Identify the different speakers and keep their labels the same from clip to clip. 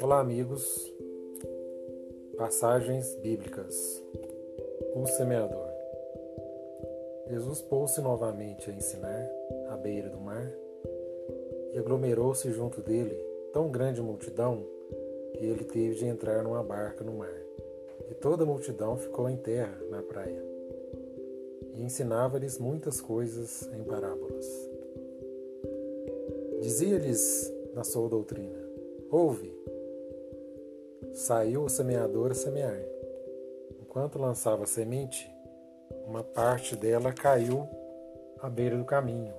Speaker 1: Olá, amigos. Passagens bíblicas. O semeador. Jesus pôs-se novamente a ensinar à beira do mar e aglomerou-se junto dele tão grande multidão que ele teve de entrar numa barca no mar. E toda a multidão ficou em terra na praia. Ensinava-lhes muitas coisas em parábolas. Dizia-lhes na sua doutrina: Ouve, Saiu o semeador a semear. Enquanto lançava a semente, uma parte dela caiu à beira do caminho,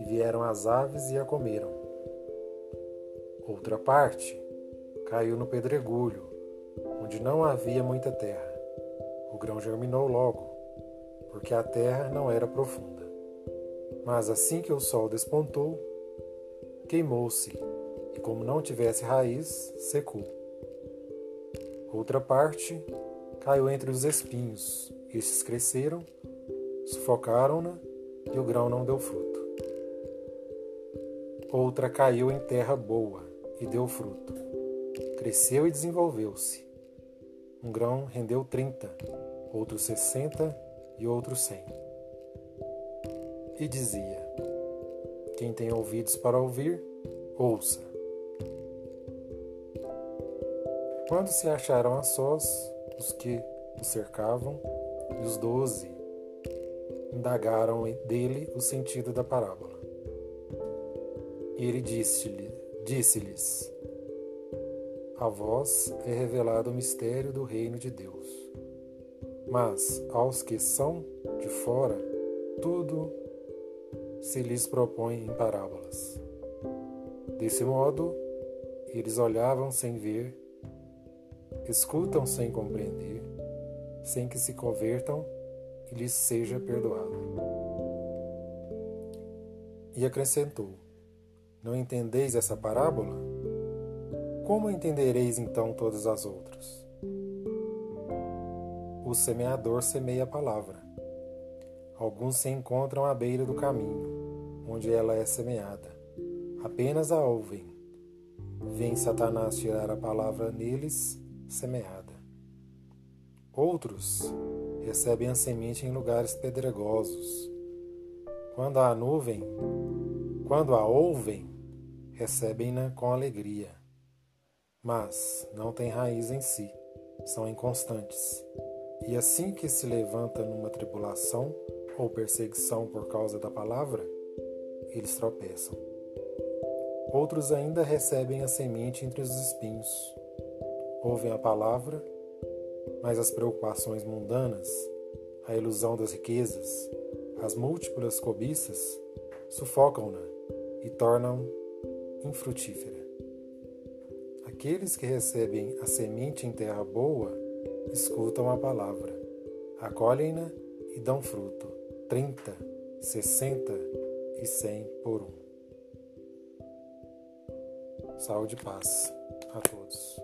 Speaker 1: e vieram as aves e a comeram. Outra parte caiu no pedregulho, onde não havia muita terra. O grão germinou logo, porque a terra não era profunda. Mas assim que o sol despontou, queimou-se, e como não tivesse raiz, secou. Outra parte caiu entre os espinhos. Estes cresceram, sufocaram-na e o grão não deu fruto. Outra caiu em terra boa e deu fruto. Cresceu e desenvolveu-se. Um grão rendeu trinta, outro sessenta e outro cem. E dizia: Quem tem ouvidos para ouvir, ouça. Quando se acharam a sós, os que o cercavam e os doze indagaram dele o sentido da parábola. E ele disse-lhes: disse A vós é revelado o mistério do reino de Deus. Mas aos que são de fora, tudo se lhes propõe em parábolas. Desse modo, eles olhavam sem ver escutam sem compreender, sem que se convertam e lhes seja perdoado. E acrescentou: Não entendeis essa parábola? Como entendereis então todas as outras? O semeador semeia a palavra. Alguns se encontram à beira do caminho, onde ela é semeada. Apenas a ouvem. Vem Satanás tirar a palavra neles semeada. Outros recebem a semente em lugares pedregosos. Quando a nuvem, quando a ouvem, recebem-na com alegria. Mas não têm raiz em si, são inconstantes. E assim que se levanta numa tribulação ou perseguição por causa da palavra, eles tropeçam. Outros ainda recebem a semente entre os espinhos ouvem a palavra, mas as preocupações mundanas, a ilusão das riquezas, as múltiplas cobiças sufocam-na e tornam infrutífera. Aqueles que recebem a semente em terra boa escutam a palavra, acolhem-na e dão fruto, trinta, sessenta e cem por um. Saúde e paz a todos.